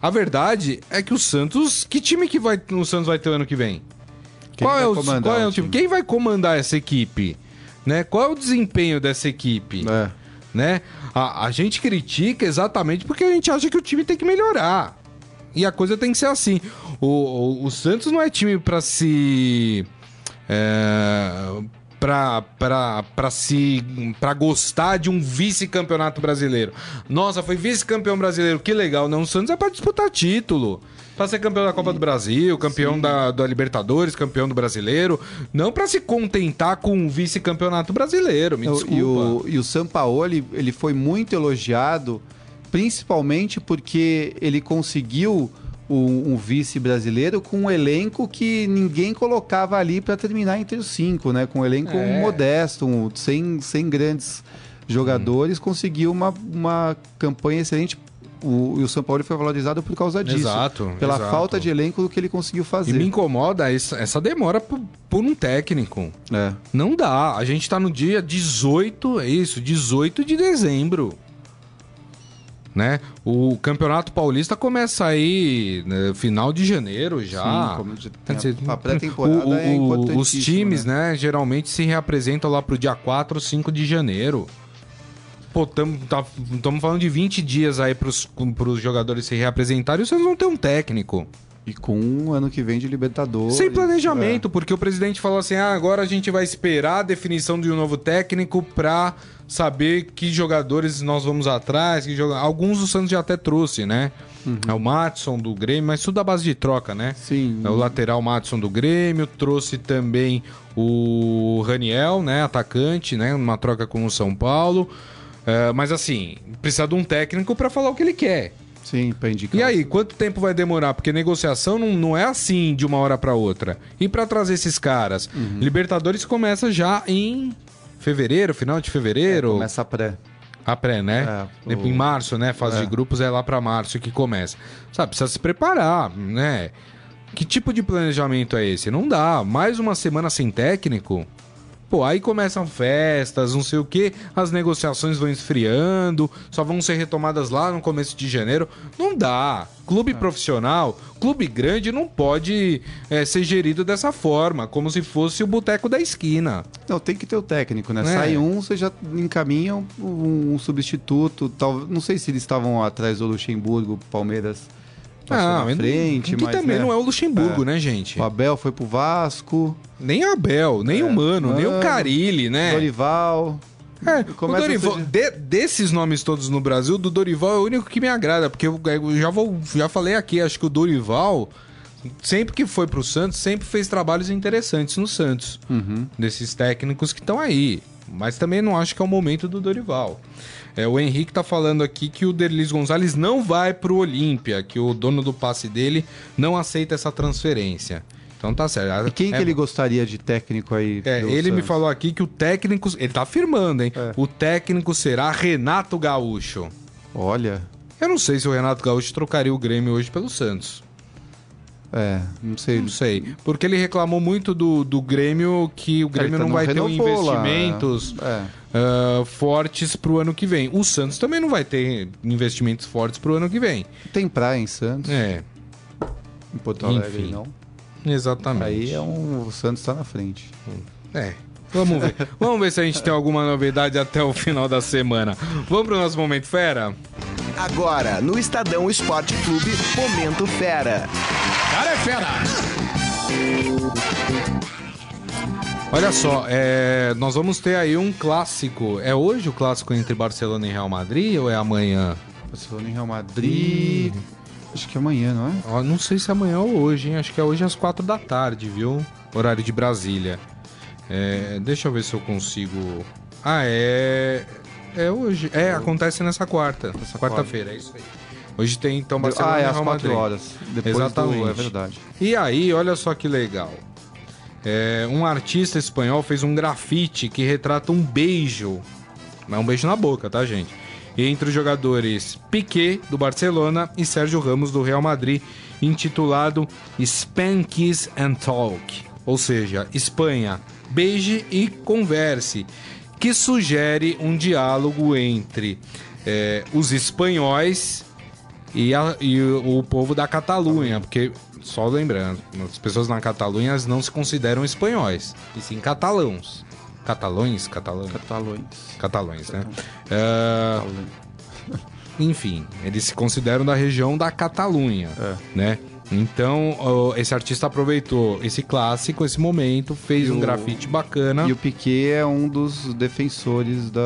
[SPEAKER 2] A verdade é que o Santos. Que time que vai, o Santos vai ter o ano que vem?
[SPEAKER 3] Quem
[SPEAKER 2] qual é o, qual é
[SPEAKER 3] o
[SPEAKER 2] time?
[SPEAKER 3] time?
[SPEAKER 2] Quem vai comandar essa equipe? Né? Qual é o desempenho dessa equipe?
[SPEAKER 3] É.
[SPEAKER 2] Né? A, a gente critica exatamente porque a gente acha que o time tem que melhorar. E a coisa tem que ser assim. O, o, o Santos não é time pra se. É, pra se. pra gostar de um vice-campeonato brasileiro. Nossa, foi vice-campeão brasileiro, que legal. Não, o Santos é pra disputar título. Pra ser campeão da Copa do Brasil, campeão da, da Libertadores, campeão do brasileiro. Não pra se contentar com o vice-campeonato brasileiro. Me
[SPEAKER 3] Não,
[SPEAKER 2] desculpa.
[SPEAKER 3] E o, e o Sampaoli, ele foi muito elogiado, principalmente porque ele conseguiu um, um vice brasileiro com um elenco que ninguém colocava ali para terminar entre os cinco, né? Com um elenco
[SPEAKER 2] É.
[SPEAKER 3] modesto, um, sem, sem grandes jogadores, conseguiu uma, uma campanha excelente. O, e o São Paulo foi valorizado por causa disso.
[SPEAKER 2] Exato,
[SPEAKER 3] Pela
[SPEAKER 2] exato.
[SPEAKER 3] falta de elenco do que ele conseguiu
[SPEAKER 2] E
[SPEAKER 3] fazer.
[SPEAKER 2] me incomoda essa, essa demora por, por um técnico.
[SPEAKER 3] É.
[SPEAKER 2] Não dá. A gente tá no dia 18, é isso, 18 de dezembro. Né? O Campeonato Paulista começa aí né, final de janeiro já.
[SPEAKER 3] Sim,
[SPEAKER 2] dizer,
[SPEAKER 3] a pré-temporada é importantíssima,
[SPEAKER 2] Os times,
[SPEAKER 3] né?
[SPEAKER 2] né? geralmente se reapresentam lá pro dia 4 ou 5 de janeiro. Pô, estamos falando de 20 dias aí pros, pros jogadores se reapresentarem e vocês vão ter um técnico.
[SPEAKER 3] E com um ano que vem de Libertadores.
[SPEAKER 2] Sem
[SPEAKER 3] É.
[SPEAKER 2] planejamento, porque o presidente falou assim: ah, agora a gente vai esperar a definição de um novo técnico pra saber que jogadores nós vamos atrás. Que joga... Alguns o Santos já até trouxe, né? É o Matson do Grêmio, mas tudo à base de troca, né?
[SPEAKER 3] Sim.
[SPEAKER 2] É o lateral Matson do Grêmio, trouxe também o Raniel, né? Atacante, né? Uma troca com o São Paulo. É, mas assim, precisa de um técnico pra falar o que ele quer.
[SPEAKER 3] Sim, pra indicar.
[SPEAKER 2] E aí, quanto tempo vai demorar? Porque negociação não, não é assim de uma hora pra outra. E pra trazer esses caras?
[SPEAKER 3] Uhum.
[SPEAKER 2] Libertadores começa já em fevereiro, final de fevereiro.
[SPEAKER 3] Começa a pré.
[SPEAKER 2] A pré, né?
[SPEAKER 3] É, o-
[SPEAKER 2] Em março, né? Fase
[SPEAKER 3] É.
[SPEAKER 2] de grupos é lá pra março que começa. Sabe, precisa se preparar, né? Que tipo de planejamento é esse? Não dá. Mais uma semana sem técnico? Pô, aí começam festas, não sei o que, as negociações vão esfriando, só vão ser retomadas lá no começo de janeiro. Não dá. Clube profissional, clube grande não pode é, ser gerido dessa forma, como se fosse o boteco da esquina.
[SPEAKER 3] Não, tem que ter o técnico, né?
[SPEAKER 2] É.
[SPEAKER 3] Sai um, você já encaminha um, um substituto. Tal, não sei se eles estavam atrás do Luxemburgo, Palmeiras passou na
[SPEAKER 2] mas não-
[SPEAKER 3] frente,
[SPEAKER 2] que
[SPEAKER 3] mas
[SPEAKER 2] também
[SPEAKER 3] né,
[SPEAKER 2] não é o Luxemburgo, né, gente?
[SPEAKER 3] o Abel foi pro Vasco,
[SPEAKER 2] Nem o Abel, nem o Mano, nem o
[SPEAKER 3] Mano,
[SPEAKER 2] Carilli, né?
[SPEAKER 3] Dorival.
[SPEAKER 2] É, o Dorival, de, desses nomes todos no Brasil, do Dorival é o único que me agrada, porque eu, eu já, vou, já falei aqui, acho que o Dorival, sempre que foi pro Santos, sempre fez trabalhos interessantes no Santos.
[SPEAKER 3] Uhum.
[SPEAKER 2] Desses técnicos que estão aí. Mas também não acho que é o momento do Dorival. É, o Henrique tá falando aqui que o Derlis Gonzalez não vai pro Olímpia, que o dono do passe dele não aceita essa transferência. Então tá certo.
[SPEAKER 3] E quem
[SPEAKER 2] é,
[SPEAKER 3] que ele gostaria de técnico aí?
[SPEAKER 2] É, ele Santos? me falou aqui que o técnico. Ele tá afirmando, hein? É. O técnico será Renato Gaúcho.
[SPEAKER 3] Olha.
[SPEAKER 2] Eu não sei se o Renato Gaúcho trocaria o Grêmio hoje pelo Santos.
[SPEAKER 3] É, não sei.
[SPEAKER 2] Não sei. Porque ele reclamou muito do, do Grêmio que o Grêmio tá não vai ter investimentos é. uh, fortes pro ano que vem. O Santos também não vai ter investimentos fortes pro ano que vem.
[SPEAKER 3] Tem praia em Santos.
[SPEAKER 2] É.
[SPEAKER 3] Em Porto Alegre, Enfim. não.
[SPEAKER 2] Exatamente.
[SPEAKER 3] Aí é um, o Santos está na frente.
[SPEAKER 2] É. Vamos ver. Vamos ver se a gente tem alguma novidade até o final da semana. Vamos pro nosso Momento Fera?
[SPEAKER 1] Agora, no Estadão Esporte Clube, Momento Fera.
[SPEAKER 2] Cara é fera! Olha só, é, nós vamos ter aí um clássico. É hoje o clássico entre Barcelona e Real Madrid ou é amanhã?
[SPEAKER 3] Barcelona e Real Madrid. Hum. Acho que é amanhã, não é?
[SPEAKER 2] não sei se é amanhã ou hoje, hein? Acho que é hoje às quatro da tarde, viu? Horário de Brasília. É, deixa eu ver se eu consigo. Ah, é. É hoje. É, acontece nessa quarta. Quarta-feira, é isso aí. Hoje tem então
[SPEAKER 3] Barcelona ah, é, às quatro horas.
[SPEAKER 2] Depois Exatamente. Do...
[SPEAKER 3] É verdade.
[SPEAKER 2] E aí, olha só que legal. É, um artista espanhol fez um grafite que retrata um beijo. É um beijo na boca, tá, gente? entre os jogadores Piquet, do Barcelona, e Sérgio Ramos, do Real Madrid, intitulado Spankies and Talk, ou seja, Espanha, beije e converse, que sugere um diálogo entre é, os espanhóis e, a, e o, povo da Catalunha, porque só lembrando, as pessoas na Catalunha não se consideram espanhóis, e sim catalãos. Catalões? Catalães?
[SPEAKER 3] Catalões.
[SPEAKER 2] Catalões, né? Uh, enfim, eles se consideram da região da Catalunha, é. né? Então, esse artista aproveitou esse clássico, esse momento, fez e um o... grafite bacana.
[SPEAKER 3] E o Piquet é um dos defensores da,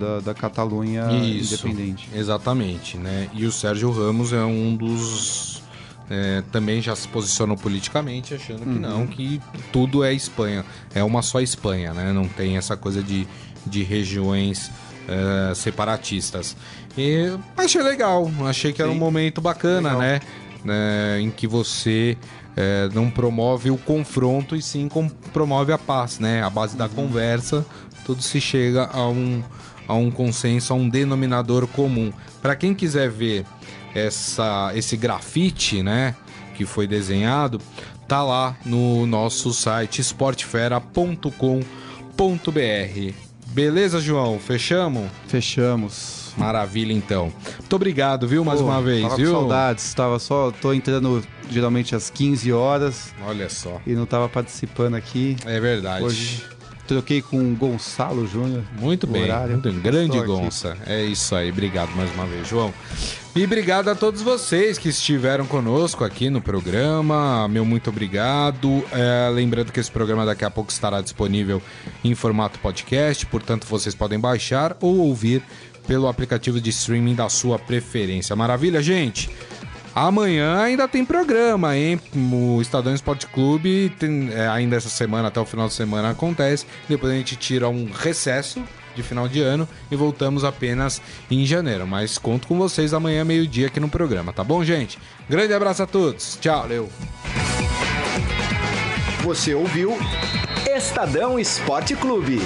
[SPEAKER 3] da, da Catalunha Isso, independente.
[SPEAKER 2] Exatamente, né? E o Sérgio Ramos é um dos é, também já se posicionou politicamente, achando que uhum. não, que tudo é Espanha. É uma só Espanha, né? Não tem essa coisa de, de regiões é, separatistas. E achei legal, achei que Sim. era um momento bacana, né? É, em que você é, não promove o confronto e sim promove a paz, né? A base da conversa, tudo se chega a um, a um consenso, a um denominador comum. Para quem quiser ver essa, esse grafite, né, que foi desenhado, tá lá no nosso site esportefera.com.br. Beleza, João? Fechamos?
[SPEAKER 3] Fechamos.
[SPEAKER 2] Maravilha, então. Muito obrigado, viu, mais Pô, uma vez,
[SPEAKER 3] tava
[SPEAKER 2] viu?
[SPEAKER 3] Com saudades, tava só, tô entrando geralmente às 15 horas.
[SPEAKER 2] Olha só.
[SPEAKER 3] E não tava participando aqui.
[SPEAKER 2] É verdade.
[SPEAKER 3] Hoje Troquei com o Gonçalo Júnior.
[SPEAKER 2] Muito bem, horário. muito. Grande Gonça. É isso aí. Obrigado mais uma vez, João. E obrigado a todos vocês que estiveram conosco aqui no programa. Meu muito obrigado. É, lembrando que esse programa daqui a pouco estará disponível em formato podcast, portanto vocês podem baixar ou ouvir pelo aplicativo de streaming da sua preferência. Maravilha, gente? Amanhã ainda tem programa, hein? O Estadão Esporte Clube, tem, é, ainda essa semana, até o final de semana acontece. Depois a gente tira um recesso de final de ano e voltamos apenas em janeiro. Mas conto com vocês amanhã, meio-dia, aqui no programa, tá bom, gente? Grande abraço a todos. Tchau. Valeu.
[SPEAKER 1] Você ouviu Estadão Esporte Clube.